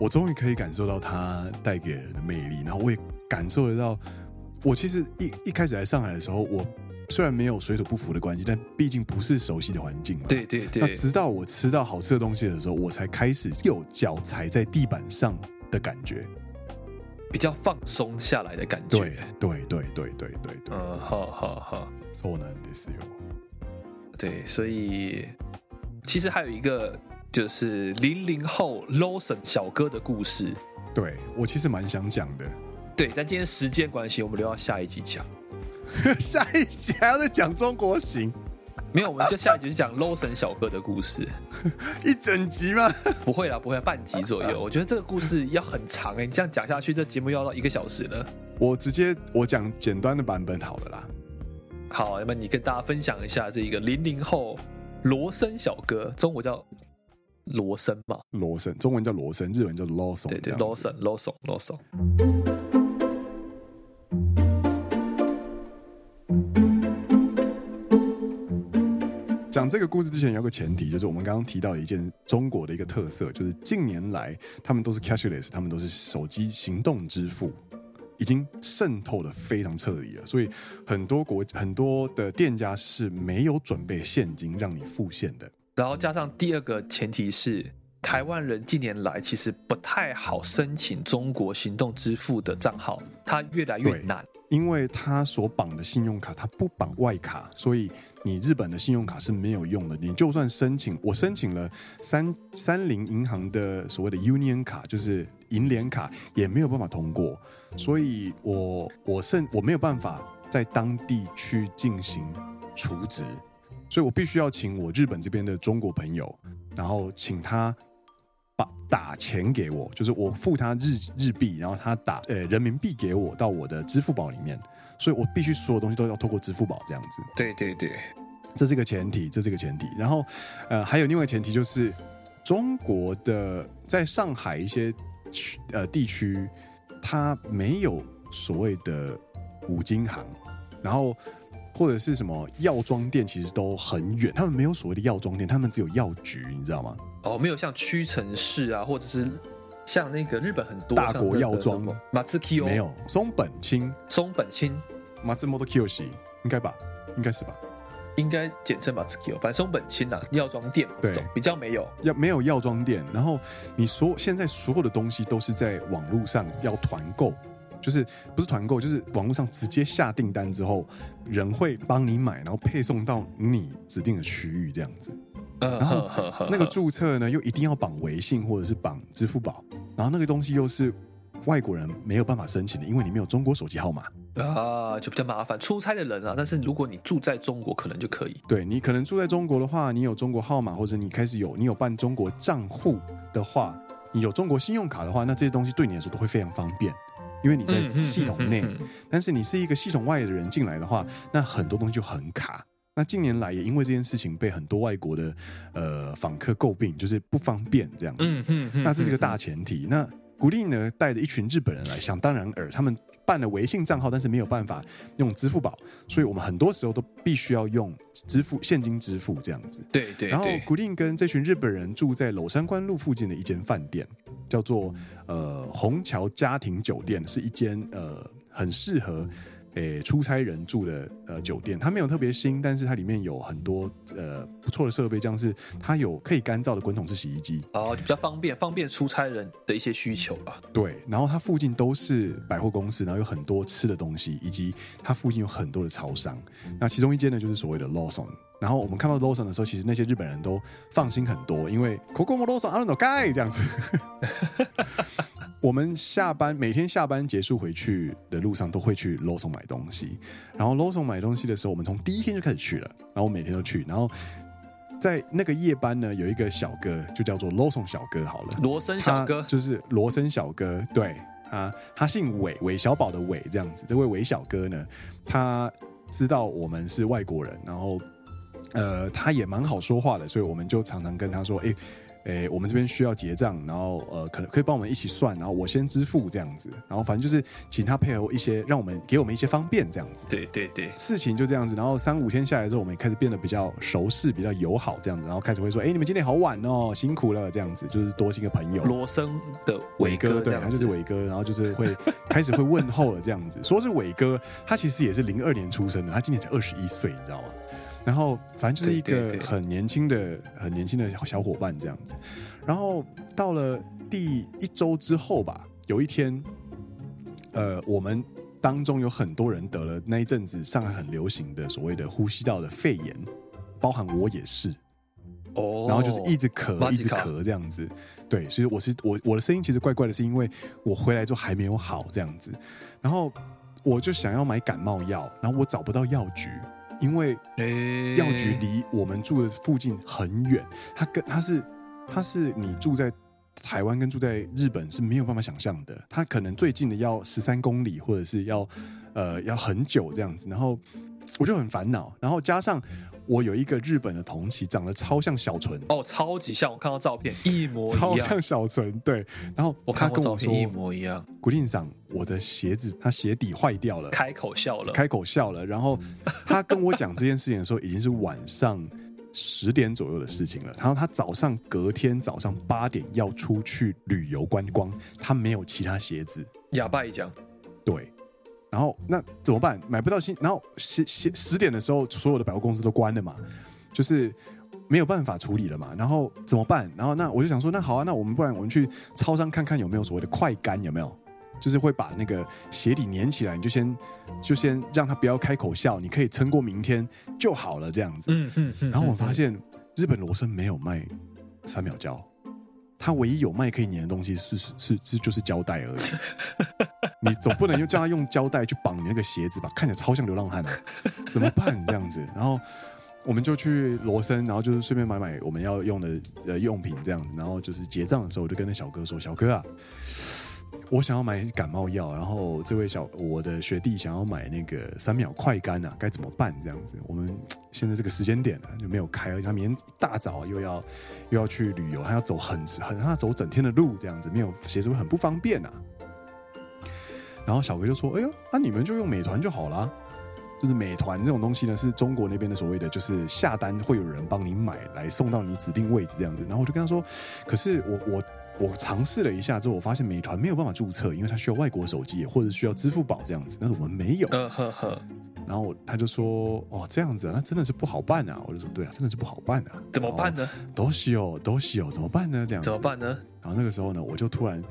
我终于可以感受到它带给人的魅力，然后我也感受得到，我其实一一开始来上海的时候，我。虽然没有水土不服的关系，但毕竟不是熟悉的环境嘛。对对对。那直到我吃到好吃的东西的时候，我才开始有脚踩在地板上的感觉，比较放松下来的感觉。对对对对对对。嗯，好好好。そうなんですよ。对，所以其实还有一个就是零零后 Lawson 小哥的故事。对，我其实蛮想讲的。对，但今天时间关系，我们留到下一集讲。 下一集还要再讲中国行？没有，我们就下一集就讲 Lawson 小哥的故事，一整集吗？不会啦，不会，半集左右。我觉得这个故事要很长哎、欸，你这样讲下去，这节目要到一个小时了。我直接我讲简单的版本好了啦。好，那么你跟大家分享一下这个零零后罗森小哥，中国叫罗森嘛？罗森，中文叫罗森，日文叫 Lawson。对对，Lawson，Lawson，Lawson。讲这个故事之前有个前提，就是我们刚刚提到的一件中国的一个特色，就是近年来他们都是 cashless，他们都是手机行动支付，已经渗透的非常彻底了。所以很多国很多的店家是没有准备现金让你付现的。然后加上第二个前提是，台湾人近年来其实不太好申请中国行动支付的账号，它越来越难，因为它所绑的信用卡它不绑外卡，所以。你日本的信用卡是没有用的，你就算申请，我申请了三三菱银行的所谓的 Union 卡，就是银联卡，也没有办法通过，所以我我甚我没有办法在当地去进行储值，所以我必须要请我日本这边的中国朋友，然后请他把打钱给我，就是我付他日日币，然后他打呃人民币给我到我的支付宝里面。所以我必须所有东西都要透过支付宝这样子。对对对，这是一个前提，这是一个前提。然后，呃，还有另外一个前提就是，中国的在上海一些区呃地区，它没有所谓的五金行，然后或者是什么药妆店，其实都很远。他们没有所谓的药妆店，他们只有药局，你知道吗？哦，没有像屈臣氏啊，或者是像那个日本很多大国药妆，马自 Q 没有松本清，松本清，马自 Moto Kiyoshi 应该吧？应该是吧？应该简称马自 Q，反正松本清啊，药妆店这种比较没有，要没有药妆店。然后你所现在所有的东西都是在网络上要团购。就是不是团购，就是网络上直接下订单之后，人会帮你买，然后配送到你指定的区域这样子。然后那个注册呢，又一定要绑微信或者是绑支付宝，然后那个东西又是外国人没有办法申请的，因为你没有中国手机号码啊，就比较麻烦。出差的人啊，但是如果你住在中国，可能就可以。对，你可能住在中国的话，你有中国号码，或者你开始有你有办中国账户的话，你有中国信用卡的话，那这些东西对你来说都会非常方便。因为你在系统内，但是你是一个系统外的人进来的话，那很多东西就很卡。那近年来也因为这件事情被很多外国的呃访客诟病，就是不方便这样子。那这是个大前提。那古力呢带着一群日本人来，想当然尔，他们办了微信账号，但是没有办法用支付宝，所以我们很多时候都必须要用支付现金支付这样子。对对。然后古力跟这群日本人住在娄山关路附近的一间饭店。叫做呃虹桥家庭酒店，是一间呃很适合诶、欸、出差人住的呃酒店。它没有特别新，但是它里面有很多呃不错的设备，像是它有可以干燥的滚筒式洗衣机哦，就比较方便，方便出差人的一些需求吧。对，然后它附近都是百货公司，然后有很多吃的东西，以及它附近有很多的超商。那其中一间呢，就是所谓的 Lawson。然后我们看到 Lawson 的时候，其实那些日本人都放心很多，因为 Kokomo Lawson あるのかい这样子。我们下班每天下班结束回去的路上，都会去 Lawson 买东西。然后 Lawson 买东西的时候，我们从第一天就开始去了，然后我每天都去。然后在那个夜班呢，有一个小哥，就叫做 Lawson 小哥好了，罗森小哥就是罗森小哥，对啊，他姓韦，韦小宝的韦这样子。这位韦小哥呢，他知道我们是外国人，然后。 呃，他也蛮好说话的，所以我们就常常跟他说，哎，哎，我们这边需要结账，然后呃，可能可以帮我们一起算，然后我先支付这样子，然后反正就是请他配合一些，让我们给我们一些方便这样子。对对对，事情就这样子，然后三五天下来之后，我们也开始变得比较熟识，比较友好这样子，然后开始会说，哎，你们今天好晚哦，辛苦了这样子，就是多新个朋友。罗生的伟哥，对，他就是伟哥，然后就是会开始会问候了这样子，说是伟哥，他其实也是零二年出生的，他今年才二十一岁，你知道吗？然后，反正就是一个很年轻的、很年轻的小伙伴这样子。然后到了第一周之后吧，有一天，呃，我们当中有很多人得了那一阵子上海很流行的所谓的呼吸道的肺炎，包含我也是。哦。然后就是一直咳，一直咳这样子。对，所以我是我我的声音其实怪怪的，是因为我回来之后还没有好这样子。然后我就想要买感冒药，然后我找不到药局。因为药局离我们住的附近很远，它跟它是它是你住在台湾跟住在日本是没有办法想象的，它可能最近的要十三公里，或者是要呃要很久这样子，然后我就很烦恼，然后加上。我有一个日本的同期，长得超像小纯哦，超级像。我看到照片 一模一样，超像小纯。对，然后他跟我说一模一样。古令长，我的鞋子，他鞋底坏掉了，开口笑了，开口笑了。然后他跟我讲这件事情的时候，已经是晚上十点左右的事情了。然后他早上隔天早上八点要出去旅游观光，他没有其他鞋子。哑巴一讲，对。然后那怎么办？买不到新，然后十十十点的时候，所有的百货公司都关了嘛，就是没有办法处理了嘛。然后怎么办？然后那我就想说，那好啊，那我们不然我们去超商看看有没有所谓的快干，有没有？就是会把那个鞋底粘起来，你就先就先让他不要开口笑，你可以撑过明天就好了，这样子。嗯嗯嗯。然后我发现日本罗森没有卖三秒胶。他唯一有卖可以粘的东西是是是，就是胶带而已。你总不能又叫他用胶带去绑你那个鞋子吧？看起来超像流浪汉的，怎么办这样子？然后我们就去罗森，然后就是顺便买买我们要用的呃用品这样子。然后就是结账的时候，我就跟那小哥说：“小哥啊。”我想要买感冒药，然后这位小我的学弟想要买那个三秒快干啊，该怎么办？这样子，我们现在这个时间点呢就没有开，而且他明天一大早又要又要去旅游，他要走很很他走整天的路，这样子没有鞋子会很不方便啊。然后小哥就说：“哎呦，那、你们就用美团就好啦。就是美团这种东西呢，是中国那边的所谓的，就是下单会有人帮你买来送到你指定位置这样子。然后我就跟他说，可是我我我尝试了一下之后，我发现美团没有办法注册，因为它需要外国手机或者需要支付宝这样子，但是我们没有。嗯呵呵。然后他就说，哦，这样子啊，那真的是不好办啊。我就说，对啊，真的是不好办啊。怎么办呢？都是有，都是有，怎么办呢？这样子怎么办呢？然后那个时候呢，我就突然。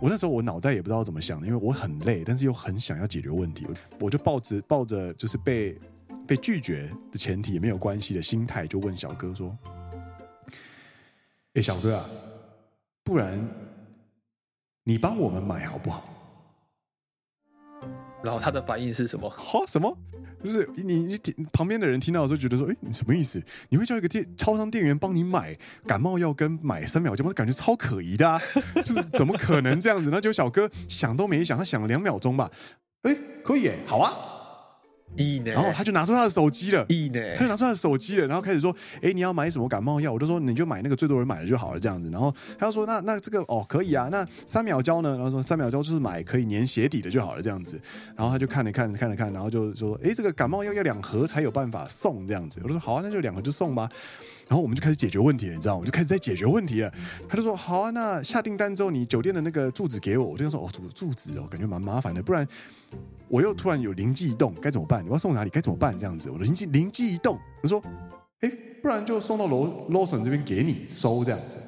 我那时候我脑袋也不知道怎么想的，因为我很累，但是又很想要解决问题，我就抱着抱着就是被被拒绝的前提也没有关系的心态，就问小哥说：“哎，小哥啊，不然你帮我们买好不好？”然后他的反应是什么？哈，什么？就是你你旁边的人听到的时候觉得说，哎，你什么意思？你会叫一个店超商店员帮你买感冒药跟买三秒胶吗？感觉超可疑的啊！就是怎么可能这样子？那就小哥想都没想，他想了两秒钟吧，哎，可以耶，好啊。然后他就拿出他的手机了，他就拿出他的手机了，然后开始说：“哎，你要买什么感冒药？”我就说：“你就买那个最多人买的就好了，这样子。”然后他就说：“那那这个哦，可以啊。那三秒胶呢？”然后说：“三秒胶就是买可以粘鞋底的就好了，这样子。”然后他就看了看，看了看，然后就说：“哎，这个感冒药要两盒才有办法送，这样子。”我就说：“好啊，那就两盒就送吧。”然后我们就开始解决问题了，你知道？我们就开始在解决问题了。他就说：“好啊，那下订单之后，你酒店的那个住址给我。”我就说：“哦，住住址哦，感觉蛮麻烦的，不然。”我又突然有灵机一动，该怎么办？你要送哪里？该怎么办？这样子，我灵机灵机一动，我说：“哎，不然就送到罗罗森这边给你收这样子。”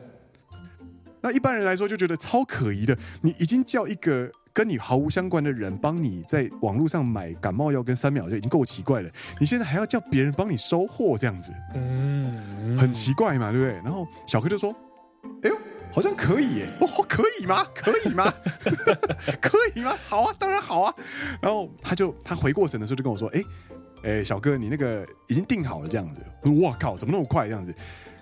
那一般人来说就觉得超可疑的。你已经叫一个跟你毫无相关的人帮你在网络上买感冒药跟三秒就已经够奇怪了，你现在还要叫别人帮你收货这样子，嗯，很奇怪嘛，对不对？然后小哥就说：“哎呦。”好像可以耶！哦，可以吗？可以吗？可以吗？好啊，当然好啊。然后他就他回过神的时候就跟我说：“哎，哎，小哥，你那个已经定好了这样子。”我说：“哇靠，怎么那么快这样子？”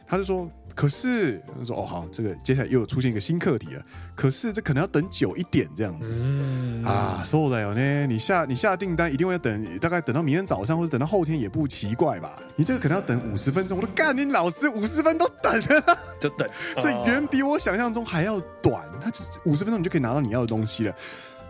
他就说。可是他说：“哦，好，这个接下来又出现一个新课题了。可是这可能要等久一点，这样子、嗯、啊。说的有呢，你下你下订单一定会要等，大概等到明天早上或者等到后天也不奇怪吧？你这个可能要等五十分钟。我说干，你老师五十分都等了，就等，这远比我想象中还要短。他就五十分钟你就可以拿到你要的东西了。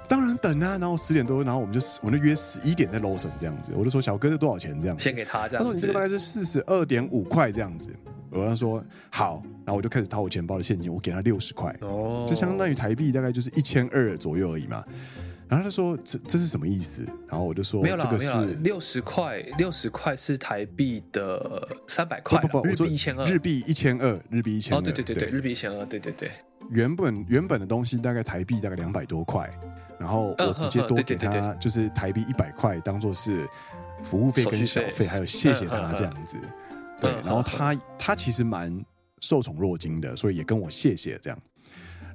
当然等啊。然后十点多，然后我们就我们就约十一点在 Lawson 这样子。我就说小哥这多少钱这样？先给他这样。他说你这个大概是四十二点五块这样子。”我跟他说好，然后我就开始掏我钱包的现金，我给他六十块，哦，就相当于台币大概就是一千二左右而已嘛。然后他说这这是什么意思？然后我就说没有这个是六十块，六十块是台币的三百块，不不不，日币一千二，日币一千二，日币一千二，对对对对，日币一千二，对对对。原本原本的东西大概台币大概两百多块，然后我直接多给他就是台币一百块当做是服务费跟小费，还有谢谢他这样子。对，然后他他其实蛮受宠若惊的，所以也跟我谢谢这样。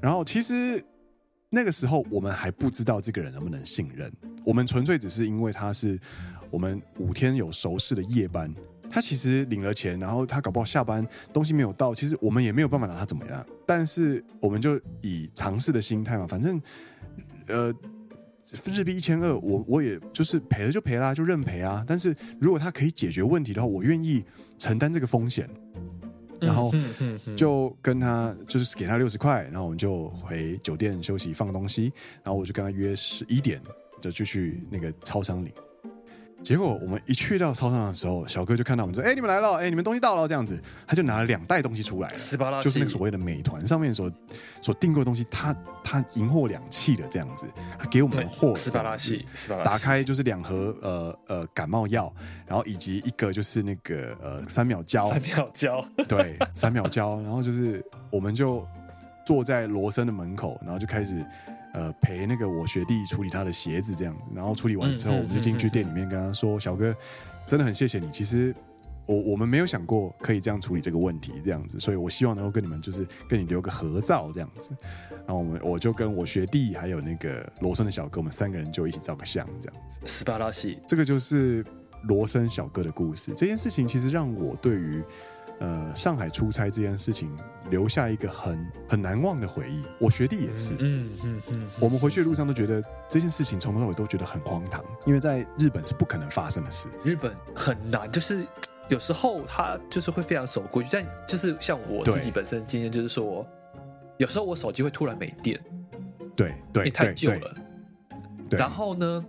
然后其实那个时候我们还不知道这个人能不能信任，我们纯粹只是因为他是我们五天有熟识的夜班，他其实领了钱，然后他搞不好下班东西没有到，其实我们也没有办法拿他怎么样。但是我们就以尝试的心态嘛，反正呃。日币一千二，我我也就是赔了就赔啦，就认赔啊。但是如果他可以解决问题的话，我愿意承担这个风险。然后就跟他就是给他六十块，然后我们就回酒店休息放东西。然后我就跟他约十一点就就去那个超商领。结果我们一去到操场的时候，小哥就看到我们说：“哎，你们来了！哎，你们东西到了。”这样子，他就拿了两袋东西出来了，就是那个所谓的美团上面所所订购的东西，他他银货两訖的这样子，他给我们货斯巴拉西，打开就是两盒呃呃感冒药，然后以及一个就是那个呃三秒胶，三秒胶，对，三秒胶，然后就是我们就坐在罗森的门口，然后就开始。呃，陪那个我学弟处理他的鞋子这样子，然后处理完之后，我们就进去店里面跟他说：“小哥，真的很谢谢你。其实我我们没有想过可以这样处理这个问题，这样子，所以我希望能够跟你们就是跟你留个合照这样子。然后我们我就跟我学弟还有那个罗森的小哥，我们三个人就一起照个相这样子。斯巴拉西，这个就是罗森小哥的故事。这件事情其实让我对于。呃，上海出差这件事情留下一个很很难忘的回忆。我学弟也是，嗯嗯嗯，我们回去的路上都觉得这件事情从头到尾都觉得很荒唐，因为在日本是不可能发生的事。日本很难，就是有时候他就是会非常守规矩，但就是像我自己本身的经验，就是说，有时候我手机会突然没电，对对，太旧了。然后呢，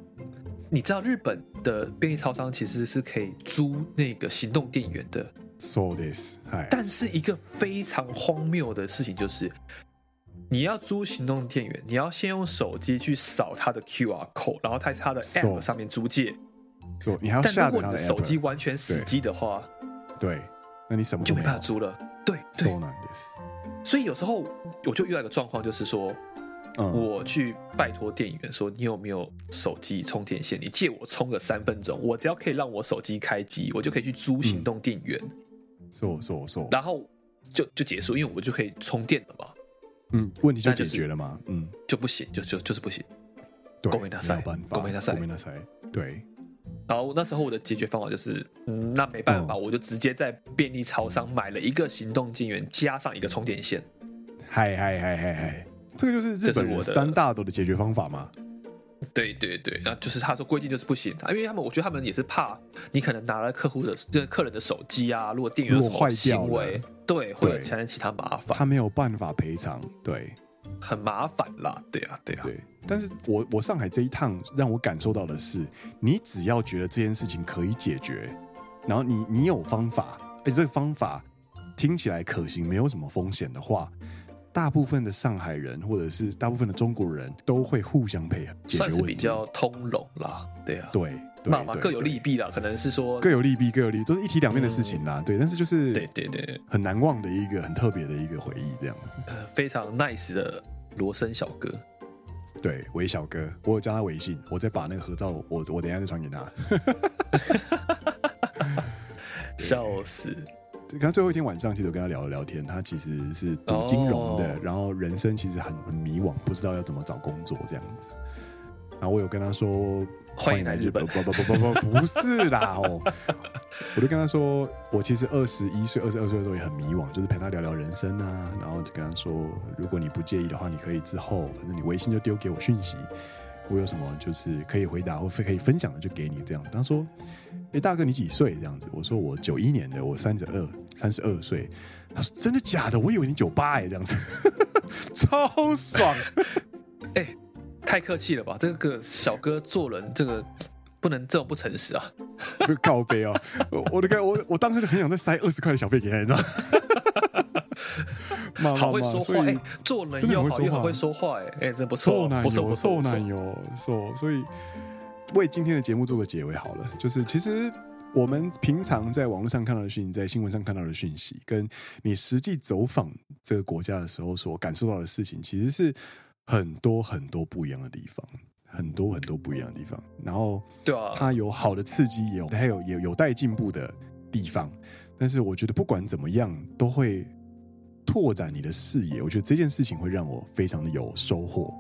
你知道日本的便利超商其实是可以租那个行动电源的。但是一个非常荒谬的事情就是，你要租行动电源，你要先用手机去扫它的 QR code，然后在它的 App 上面租借。So, 你还要。但如果你的手机完全死机的话，对，那你什么就没办法租了。对。所以有时候我就遇到一个状况，就是说。嗯、我去拜托店员说：“你有没有手机充电线？你借我充个三分钟，我只要可以让我手机开机，我就可以去租行动电源。是我是我是我，然后就就结束，因为我就可以充电了嘛。嗯，问题就解决了嘛。嗯，就不行，就就就是不行。对，没有办法，没办法，对。然后那时候我的解决方法就是，嗯，那没办法，嗯、我就直接在便利超商买了一个行动电源，加上一个充电线。嗨嗨嗨嗨嗨！这个就是日本人三大的解决方法吗？对对对，那就是他说规定就是不行，因为他们我觉得他们也是怕你可能拿了客户的这客人的手机啊，如果店员有什么行为，对，会产生其他麻烦，他没有办法赔偿，对，很麻烦啦，对啊对啊。对，但是我我上海这一趟让我感受到的是，你只要觉得这件事情可以解决，然后你你有方法，而且这个方法听起来可行，没有什么风险的话。大部分的上海人或者是大部分的中国人都会互相配合解决问题，算是比较通融啦。对啊，对，嘛嘛各有利弊啦，可能是说各有利弊，各有利，都是一体两面的事情啦。嗯、对，但是就是对对对，很难忘的一个很特别的一个回忆，这样子。呃，非常 nice 的罗森小哥，对，韦小哥，我有加他微信，我再把那个合照，我我等一下再传给他。笑死。刚最后一天晚上，其实我跟他聊了聊天。他其实是读金融的，然后人生其实很很迷惘，不知道要怎么找工作这样子。然后我有跟他说：“欢迎来日本。”不不不不不不，不是啦哦！我就跟他说，我其实二十一岁、二十二岁的时候也很迷惘，就是陪他聊聊人生啊。然后就跟他说，如果你不介意的话，你可以之后，反正你微信就丢给我讯息。我有什么就是可以回答或可以分享的，就给你这样子。他说：“哎，大哥，你几岁？”这样子，我说：“我九一年的，我三十二，三十二岁。”他说：“真的假的？我以为你九八哎，这样子，超爽。”哎，太客气了吧？这个小哥做人，这个不能这么不诚实啊！就告杯啊！我的个，我我当时就很想再塞二十块的小费给他，你知道。好会说话，哎，做人又好又很会说话，哎，哎，真不错，不错不错，臭男友，说，所以为今天的节目做个结尾好了。就是其实我们平常在网络上看到的讯息，在新闻上看到的讯息，跟你实际走访这个国家的时候所感受到的事情，其实是很多很多不一样的地方，很多很多不一样的地方。然后，对啊，它有好的刺激，也有还有有有待进步的地方。但是我觉得不管怎么样，都会。拓展你的视野，我觉得这件事情会让我非常的有收获。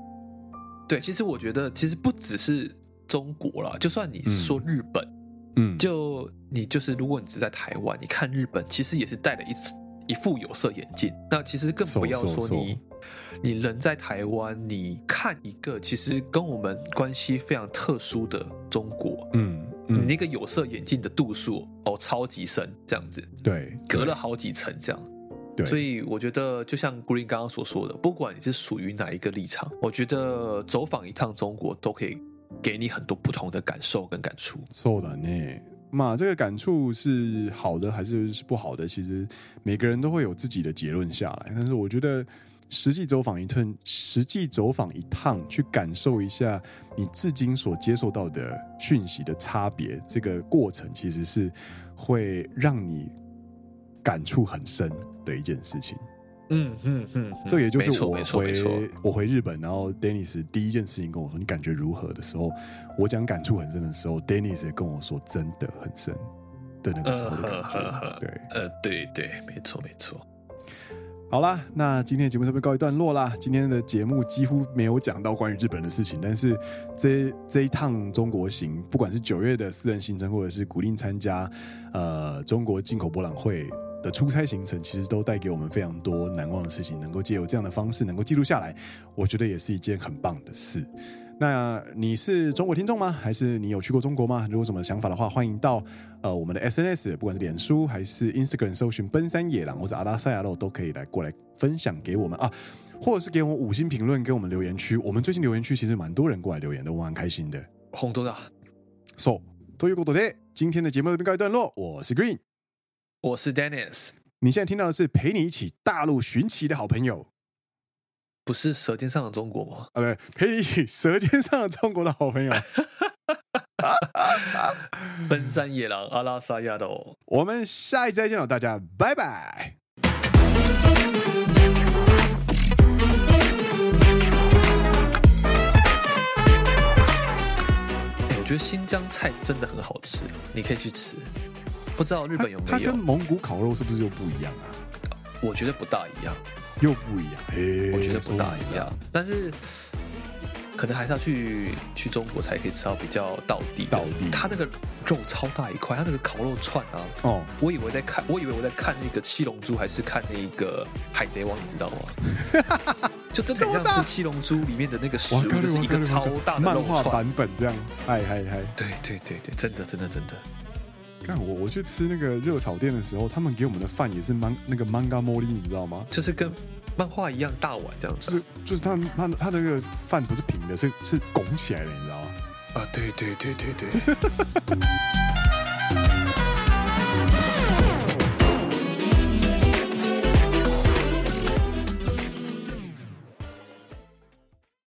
对，其实我觉得，其实不只是中国啦，就算你说日本，嗯，就你就是，如果你只在台湾，你看日本，其实也是戴了一一副有色眼镜。那其实更不要说你，你人在台湾，你看一个其实跟我们关系非常特殊的中国，嗯，嗯，你那个有色眼镜的度数哦，超级深，这样子，对，隔了好几层这样。对，所以我觉得，就像 Green 刚刚所说的，不管你是属于哪一个立场，我觉得走访一趟中国都可以给你很多不同的感受跟感触。是的呢，嘛，这个感触是好的还是是不好的？其实每个人都会有自己的结论下来。但是我觉得，实际走访一趟，实际走访一趟，去感受一下你至今所接受到的讯息的差别，这个过程其实是会让你。感触很深的一件事情，嗯嗯嗯，这也就是我回我回日本，然后 Dennis 第一件事情跟我说，你感觉如何的时候，我讲感触很深的时候，Dennis 也跟我说真的很深的那个时候的感觉，对，呃，对对，没错没错。好啦，那今天的节目这边告一段落啦。今天的节目几乎没有讲到关于日本的事情，但是这这一趟中国行，不管是九月的私人行程，或者是鼓励参加呃中国进口博览会。的出差行程其实都带给我们非常多难忘的事情，能够借由这样的方式能够记录下来，我觉得也是一件很棒的事。那你是中国听众吗？还是你有去过中国吗？如果有什么想法的话，欢迎到呃我们的 SNS，不管是脸书还是 Instagram，搜寻奔山野狼或者阿拉塞亚肉，都可以来过来分享给我们啊，或者是给我们五星评论，给我们留言区。我们最近留言区其实蛮多人过来留言的，我蛮开心的。红多大？So，ということで。今天的节目就告一段落，我是 Green，我是 Dennis。你现在听到的是陪你一起大陆寻奇的好朋友。不是《舌尖上的中国》吗？啊，不对，陪你一起《舌尖上的中国》的好朋友，奔山野狼阿拉萨亚的哦。我们下一次再见了，大家拜拜。欸，我觉得新疆菜真的很好吃，你可以去吃。不知道日本有没有？它，它跟蒙古烤肉是不是又不一样啊？我觉得不大一样。又不一样，我觉得不大一样，但是可能还是要去去中国才可以吃到比较到地。道地，它那个肉超大一块，它那个烤肉串啊，哦，我以为在看，我以为我在看那个七龙珠，还是看那个海贼王，你知道吗？就真的很像是七龙珠里面的那个食物，就是一个超大的漫画版本这样，嗨嗨嗨，对对对对，真的真的真的。看我我去吃那个热炒店的时候，他们给我们的饭也是芒那个 manga mori，你知道吗？就是跟。漫画一样大碗这样子，就是就是他他他那个饭不是平的，是是拱起来的，你知道吗？啊，对对对对对。